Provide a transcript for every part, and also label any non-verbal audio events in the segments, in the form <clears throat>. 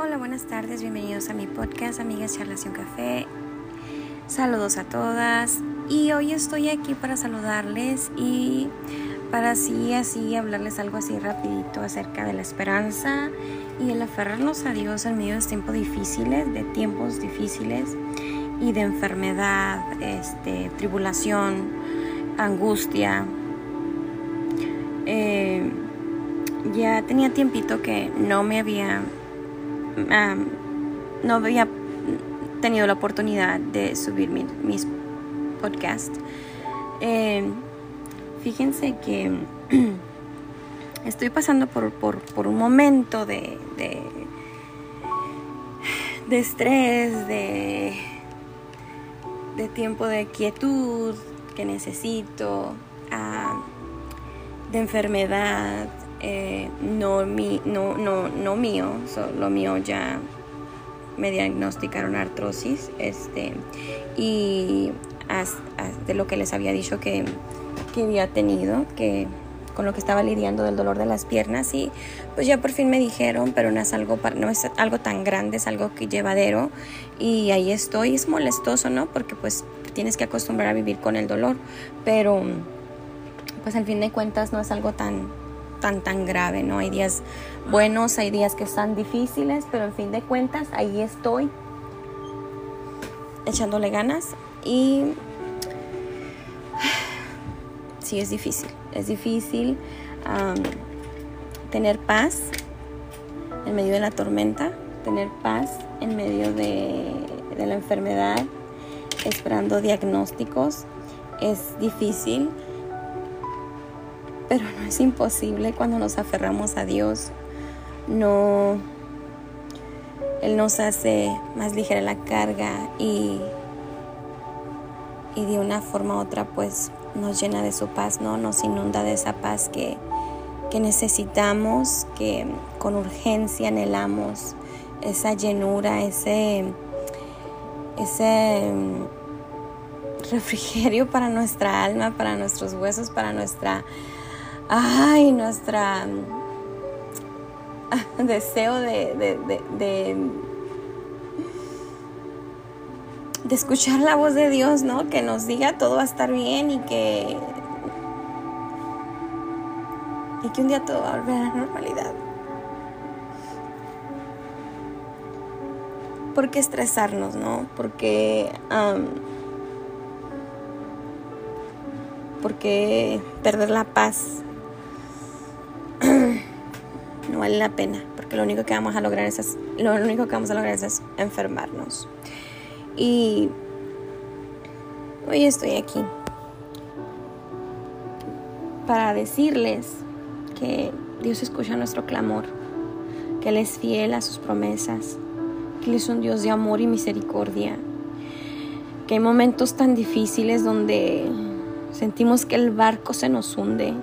Hola, buenas tardes, bienvenidos a mi podcast Amigas un Café. Saludos a todas y hoy estoy aquí para saludarles y para así, así hablarles algo así rapidito acerca de la esperanza y el aferrarnos a Dios en medio de tiempos difíciles, de tiempos difíciles y de enfermedad, este, tribulación, angustia. Eh, ya tenía tiempito que no me había no había tenido la oportunidad de subir mis podcasts. Eh, fíjense que <clears throat> estoy pasando por, por, un momento de, de, estrés, de, de, tiempo de quietud que necesito, de enfermedad, eh, no, mi, no, no, no mío, lo mío ya me diagnosticaron artrosis este, y de lo que les había dicho que, que había tenido, que con lo que estaba lidiando del dolor de las piernas y pues ya por fin me dijeron, pero no es algo, no es algo tan grande, es algo que llevadero y ahí estoy, es molestoso, ¿no? Porque pues tienes que acostumbrar a vivir con el dolor, pero pues al fin de cuentas no es algo tan, tan tan grave, ¿no? Hay días buenos, hay días que están difíciles, pero en fin de cuentas ahí estoy echándole ganas y <sighs> sí es difícil, es difícil tener paz en medio de la tormenta, tener paz en medio de, de la enfermedad, esperando diagnósticos, es difícil pero no es imposible cuando nos aferramos a Dios. No, Él nos hace más ligera la carga y, y de una forma u otra pues nos llena de su paz, ¿no? Nos inunda de esa paz que, que necesitamos, que con urgencia anhelamos, esa llenura, ese, ese refrigerio para nuestra alma, para nuestros huesos, para nuestra ay, nuestra mm, deseo de, de, de, de, escuchar la voz de Dios, ¿no? Que nos diga todo va a estar bien y que, y que un día todo va a volver a la normalidad. ¿Por qué estresarnos, no? Porque... ¿Por qué perder la paz vale la pena, porque lo único que vamos a lograr es, lo único que vamos a lograr es enfermarnos. Y hoy estoy aquí para decirles que Dios escucha nuestro clamor, que Él es fiel a sus promesas, que Él es un Dios de amor y misericordia, que hay momentos tan difíciles donde sentimos que el barco se nos hunde,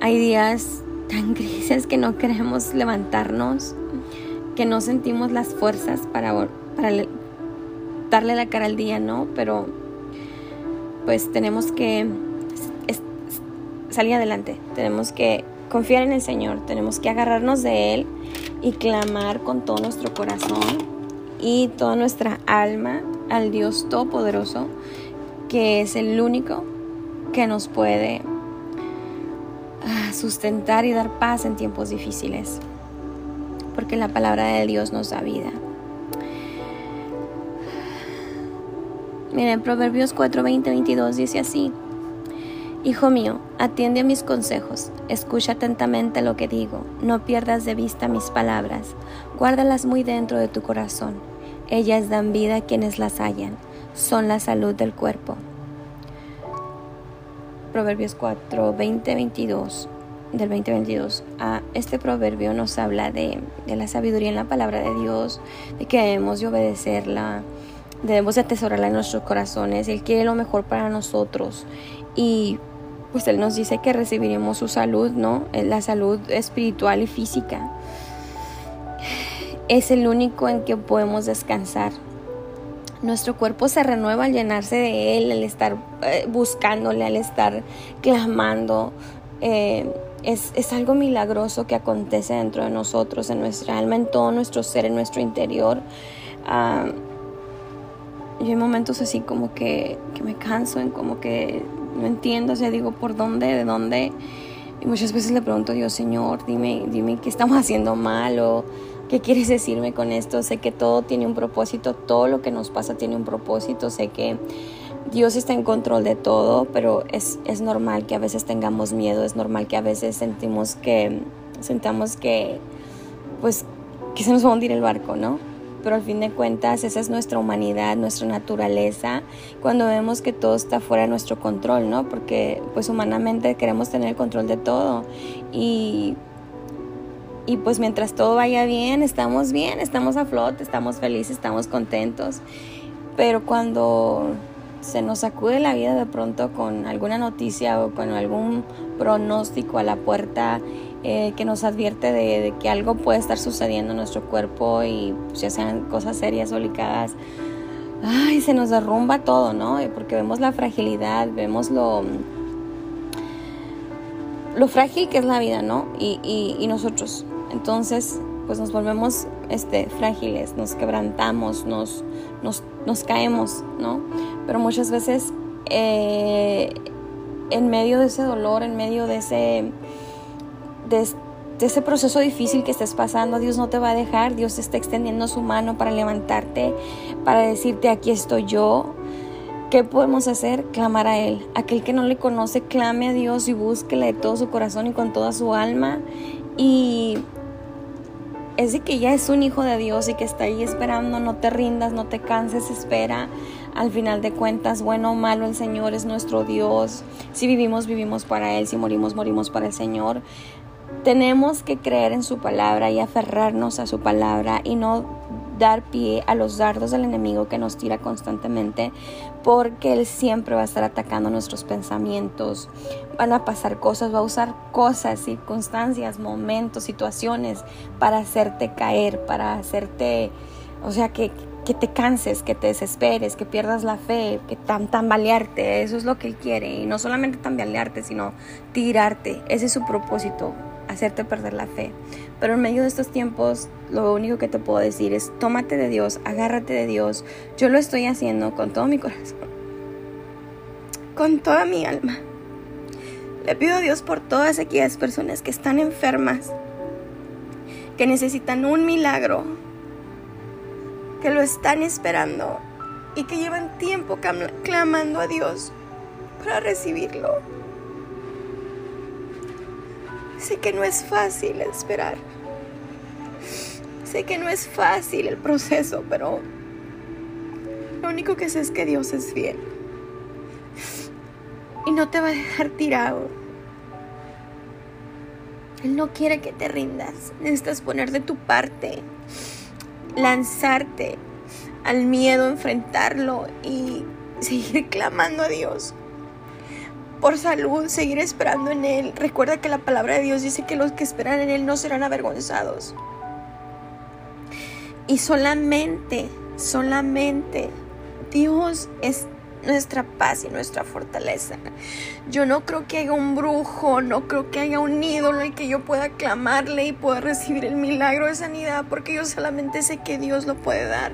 hay días tan grises que no queremos levantarnos, que no sentimos las fuerzas para, para darle la cara al día, ¿no? Pero pues tenemos que salir adelante, tenemos que confiar en el Señor, tenemos que agarrarnos de Él y clamar con todo nuestro corazón y toda nuestra alma al Dios Todopoderoso, que es el único que nos puede sustentar y dar paz en tiempos difíciles, porque la palabra de Dios nos da vida. Miren, Proverbios 4, 20, 22 dice así, Hijo mío, atiende a mis consejos, escucha atentamente lo que digo, no pierdas de vista mis palabras, guárdalas muy dentro de tu corazón. Ellas dan vida a quienes las hallan, son la salud del cuerpo. Proverbios 4, 20, 22 del 2022. Ah, este proverbio nos habla de, la sabiduría en la palabra de Dios, de que debemos de obedecerla, debemos de atesorarla en nuestros corazones. Él quiere lo mejor para nosotros y pues Él nos dice que recibiremos su salud, ¿no? Eh, la salud espiritual y física. Es el único en que podemos descansar. Nuestro cuerpo se renueva al llenarse de Él, al estar eh, buscándole, al estar clamando eh, es, es, algo milagroso que acontece dentro de nosotros, en nuestra alma, en todo nuestro ser, en nuestro interior. Ah, y hay momentos así como que, que, me canso, en como que no entiendo, o sea, digo, ¿por dónde? ¿De dónde? Y muchas veces le pregunto a Dios, Señor, dime, dime qué estamos <laughs> haciendo mal o qué quieres decirme con esto. Sé que todo tiene un propósito, todo lo que nos pasa tiene un propósito. Sé que Dios está en control de todo, pero es, es normal que a veces tengamos miedo, es normal que a veces sentimos que, sentamos que, pues, que se nos va a hundir el barco, ¿no? pero al fin de cuentas esa es nuestra humanidad, nuestra naturaleza, cuando vemos que todo está fuera de nuestro control, ¿no? Porque pues humanamente queremos tener el control de todo y, y pues mientras todo vaya bien, estamos bien, estamos a flote, estamos felices, estamos contentos, pero cuando se nos sacude la vida de pronto con alguna noticia o con algún pronóstico a la puerta eh, que nos advierte de, que algo puede estar sucediendo en nuestro cuerpo y ya sean cosas serias o delicadas, ay, se nos derrumba todo, ¿no? Porque vemos la fragilidad, vemos lo, lo frágil que es la vida, ¿no? Y, y, nosotros. Entonces, pues nos volvemos este, frágiles, nos quebrantamos, nos, nos, nos caemos, ¿no? Pero muchas veces eh, en medio de ese dolor, en medio de ese de, ese proceso difícil que estés pasando, Dios no te va a dejar, Dios está extendiendo su mano para levantarte, para decirte, aquí estoy yo. ¿Qué podemos hacer? Clamar a Él. Aquel que no le conoce, clame a Dios y búsquele de todo su corazón y con toda su alma. Y es de que ya es un hijo de Dios y que está ahí esperando, no te rindas, no te canses, espera. Al final de cuentas, bueno o malo, el Señor es nuestro Dios. Si vivimos, vivimos para Él. Si morimos, morimos para el Señor. Tenemos que creer en su palabra y aferrarnos a su palabra y no dar pie a los dardos del enemigo que nos tira constantemente porque él siempre va a estar atacando nuestros pensamientos. Van a pasar cosas, va a usar cosas, circunstancias, momentos, situaciones para hacerte caer, para hacerte, o sea, que, que te canses, que te desesperes, que pierdas la fe, que tan tambalearte. Eso es lo que él quiere. Y no solamente tambalearte, sino tirarte. Ese es su propósito hacerte perder la fe. Pero en medio de estos tiempos, lo único que te puedo decir es, tómate de Dios, agárrate de Dios. Yo lo estoy haciendo con todo mi corazón, con toda mi alma. Le pido a Dios por todas aquellas personas que están enfermas, que necesitan un milagro, que lo están esperando y que llevan tiempo clamando a Dios para recibirlo. Sé que no es fácil esperar. Sé que no es fácil el proceso, pero lo único que sé es que Dios es fiel. Y no te va a dejar tirado. Él no quiere que te rindas. Necesitas poner de tu parte. Lanzarte al miedo, enfrentarlo y seguir <laughs> clamando a Dios por salud, seguir esperando en Él. Recuerda que la palabra de Dios dice que los que esperan en Él no serán avergonzados. Y solamente, solamente Dios es nuestra paz y nuestra fortaleza. Yo no creo que haya un brujo, no creo que haya un ídolo y que yo pueda clamarle y pueda recibir el milagro de sanidad, porque yo solamente sé que Dios lo puede dar.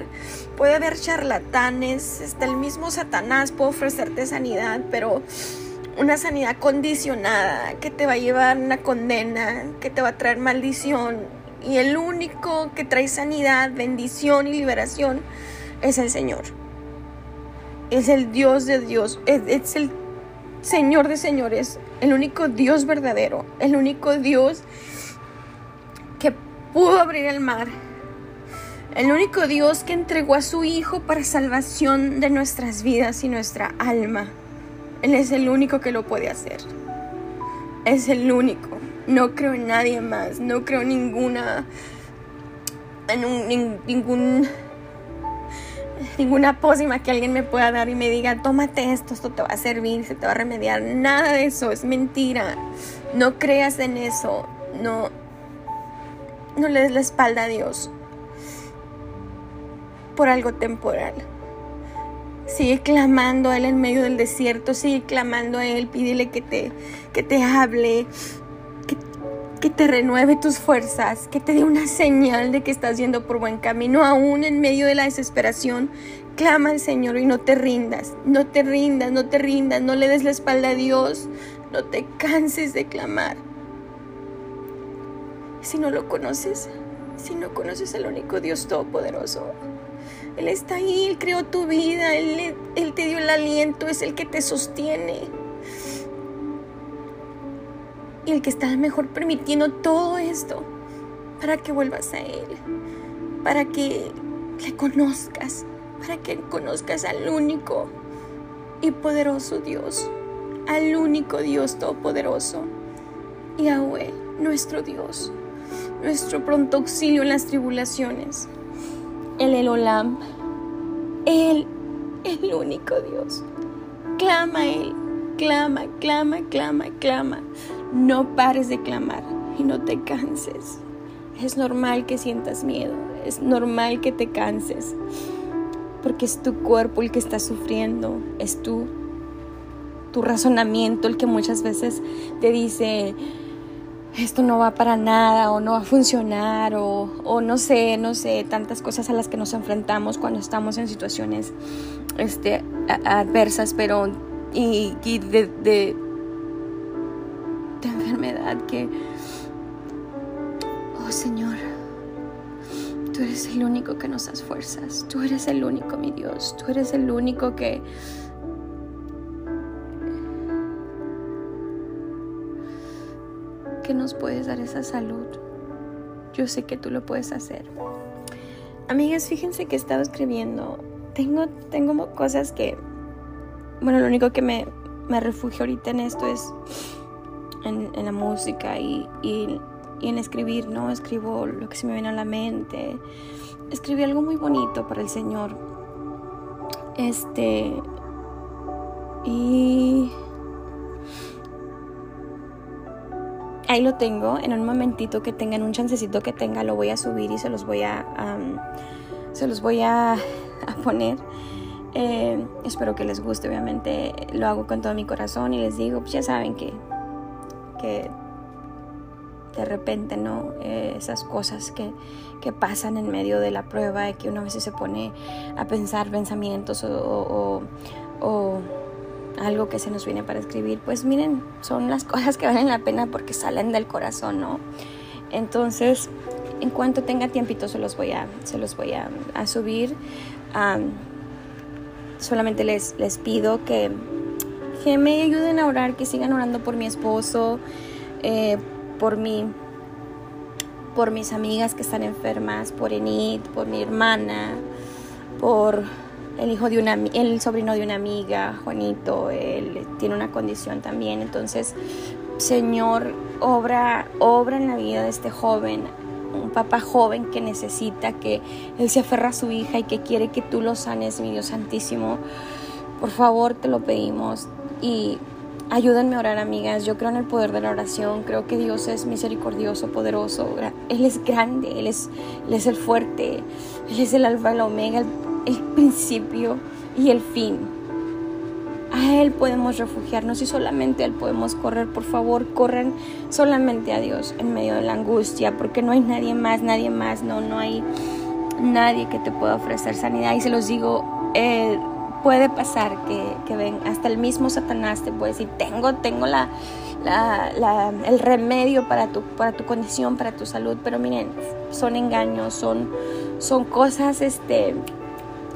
Puede haber charlatanes, hasta el mismo Satanás puede ofrecerte sanidad, pero una sanidad condicionada que te va a llevar una condena, que te va a traer maldición. Y el único que trae sanidad, bendición y liberación es el Señor. Es el Dios de Dios, es, el Señor de señores, el único Dios verdadero, el único Dios que pudo abrir el mar, el único Dios que entregó a su Hijo para salvación de nuestras vidas y nuestra alma. Él es el único que lo puede hacer. Es el único. No creo en nadie más. No creo en ninguna. En ningún. Ninguna pócima que alguien me pueda dar y me diga, tómate esto, esto te va a servir, se te va a remediar. Nada de eso, es mentira. No creas en eso. No. No le des la espalda a Dios por algo temporal. Sigue clamando a Él en medio del desierto, sigue clamando a Él, pídele que te, que te hable, que te renueve tus fuerzas, que te dé una señal de que estás yendo por buen camino, aún en medio de la desesperación. Clama al Señor y no te rindas, no te rindas, no te rindas, no le des la espalda a Dios, no te canses de clamar. Si no lo conoces, si no conoces al único Dios Todopoderoso, Él está ahí, Él creó tu vida, Él, Él te dio el aliento, es el que te sostiene. Y el que está mejor permitiendo todo esto para que vuelvas a Él, para que le conozcas, para que conozcas al único y poderoso Dios, al único Dios todopoderoso, Yahweh, nuestro Dios nuestro pronto auxilio en las tribulaciones. El Elolam, Él, el único Dios. Clama a Él, clama, clama, clama, clama. No pares de clamar y no te canses. Es normal que sientas miedo, es normal que te canses, porque es tu cuerpo el que está sufriendo, es tu, tu razonamiento el que muchas veces te dice, esto no va para nada o no va a funcionar o, no sé, no sé, tantas cosas a las que nos enfrentamos cuando estamos en situaciones este, adversas, pero y, de enfermedad que, oh Señor, tú eres el único que nos das fuerzas, tú eres el único, mi Dios, tú eres el único que que nos puedes dar esa salud. Yo sé que tú lo puedes hacer. Amigas, fíjense que he estado escribiendo. Tengo, tengo cosas que, bueno, lo único que me, me refugio ahorita en esto es en, la música y, y, en escribir, ¿no? Escribo lo que se me viene a la mente. Escribí algo muy bonito para el Señor. Este. Y ahí lo tengo. En un momentito que tengan un chancecito que tenga, lo voy a subir y se los voy a, se los voy <laughs> a, poner. Eh, espero que les guste, obviamente lo hago con todo mi corazón y les digo, pues ya saben que, que de repente, ¿no? Eh, esas cosas que, que, pasan en medio de la prueba, de que uno a veces se pone a pensar pensamientos o, o algo que se nos viene para escribir, pues miren, son las <laughs> cosas que valen la pena porque salen del corazón, ¿no? Entonces, en cuanto tenga tiempito se los voy a, se los voy a, subir. solamente les, les pido que, que me ayuden a orar, que sigan orando por mi esposo, eh, por mi por mis amigas que están enfermas, por Enid, por mi hermana, por el hijo de una el sobrino de una amiga, Juanito, él tiene una condición también, entonces Señor, obra obra en la vida de este joven, un papá joven que necesita que él se aferra a su hija y que quiere que tú lo sanes, mi Dios santísimo. Por favor, te lo pedimos y Ayúdenme a orar, amigas. Yo creo en el poder de la oración. Creo que Dios es misericordioso, poderoso. Él es grande, Él es, es el fuerte, Él es el alfa y el omega, el el principio y el fin. A Él podemos refugiarnos y solamente a Él podemos correr. Por favor, corran solamente a Dios en medio de la angustia, porque no hay nadie más, nadie más, no, no hay nadie que te pueda ofrecer sanidad. Y se los digo, eh, puede pasar que, que, ven, hasta el mismo Satanás te puede decir, tengo, tengo la, el remedio para tu, para tu condición, para tu salud, pero miren, son engaños, son, son cosas, este,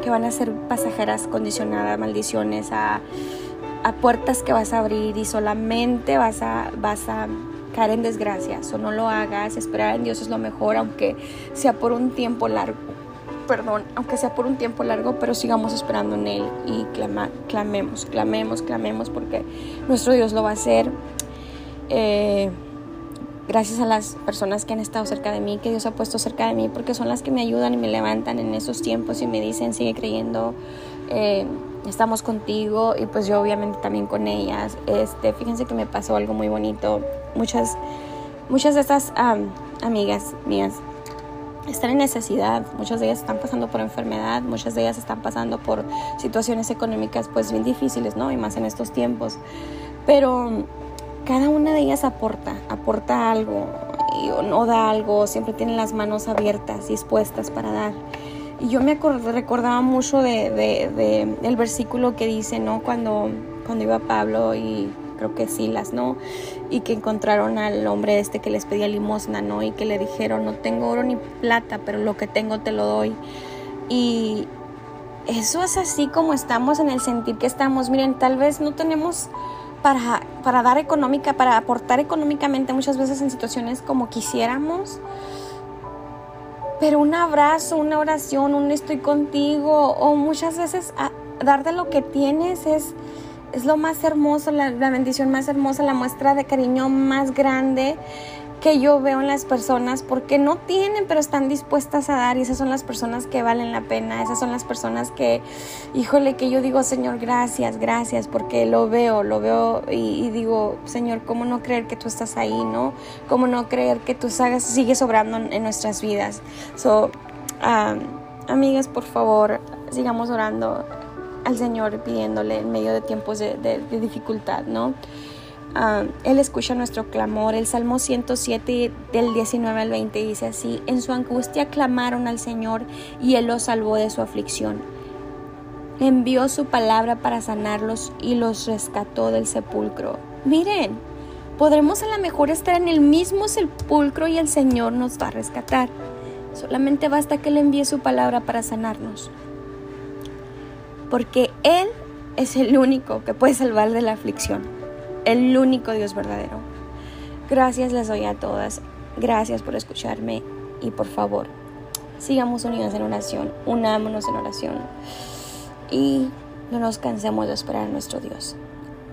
que van a ser pasajeras condicionadas, maldiciones, a, puertas que vas a abrir y solamente vas a, vas a caer en desgracia. O no lo hagas, esperar en Dios es lo mejor, aunque sea por un tiempo largo. Perdón, aunque sea por un tiempo largo, pero sigamos esperando en Él y clama, clamemos, clamemos, clamemos, porque nuestro Dios lo va a hacer. Eh, gracias a las personas que han estado cerca de mí, que Dios ha puesto cerca de mí, porque son las que me ayudan y me levantan en esos tiempos y me dicen, sigue creyendo, eh, estamos contigo y pues yo obviamente también con ellas. Este, fíjense que me pasó algo muy bonito. Muchas, muchas de estas amigas mías están en necesidad, muchas de ellas están pasando por enfermedad, muchas de ellas están pasando por situaciones económicas pues bien difíciles, ¿no? Y más en estos tiempos. Pero cada una de ellas aporta, aporta algo y, o da algo, siempre tienen las manos abiertas, dispuestas para dar. Y yo me recordaba mucho de, de, del versículo que dice, ¿no? Cuando, cuando iba Pablo y creo que Silas, ¿no? Y que encontraron al hombre este que les pedía limosna, ¿no? Y que le dijeron, no tengo oro ni plata, pero lo que tengo te lo doy. Y eso es así como estamos en el sentir que estamos. Miren, tal vez no tenemos para, para dar económica, para aportar económicamente muchas veces en situaciones como quisiéramos. Pero un abrazo, una oración, un estoy contigo, o muchas veces dar de lo que tienes es es lo más hermoso, la, bendición más hermosa, la muestra de cariño más grande que yo veo en las personas porque no tienen pero están dispuestas a dar y esas son las personas que valen la pena, esas son las personas que, híjole, que yo digo, Señor, gracias, gracias, porque lo veo, lo veo y, digo, Señor, ¿cómo no creer que tú estás ahí, no? ¿Cómo no creer que tú sigues obrando en, nuestras vidas? So, um, amigas, por favor, sigamos orando al Señor pidiéndole en medio de tiempos de, dificultad, ¿no? Ah, él escucha nuestro clamor. El Salmo 107 del 19 al 20 dice así, en su angustia clamaron al Señor y Él los salvó de su aflicción. Envió su palabra para sanarlos y los rescató del sepulcro. Miren, podremos a lo mejor estar en el mismo sepulcro y el Señor nos va a rescatar. Solamente basta que Él envíe su palabra para sanarnos porque Él es el único que puede salvar de la aflicción, el único Dios verdadero. Gracias les doy a todas, gracias por escucharme. Y por favor, sigamos unidos en oración, unámonos en oración. Y no nos cansemos de esperar a nuestro Dios.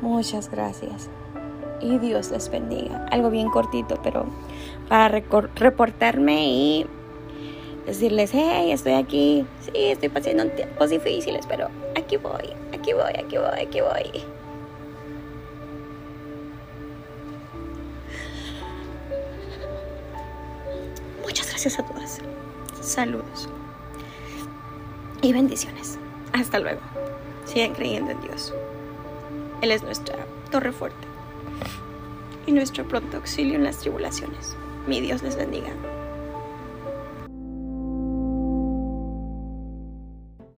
Muchas gracias. Y Dios les bendiga. Algo bien cortito, pero para reportarme y decirles, hey, estoy aquí, sí, estoy pasando tiempos difíciles, pero aquí voy, aquí voy, aquí voy, aquí voy. Muchas gracias a todas. Saludos. Y bendiciones. Hasta luego. Sigan creyendo en Dios. Él es nuestra torre fuerte y nuestro pronto auxilio en las tribulaciones. Mi Dios les bendiga.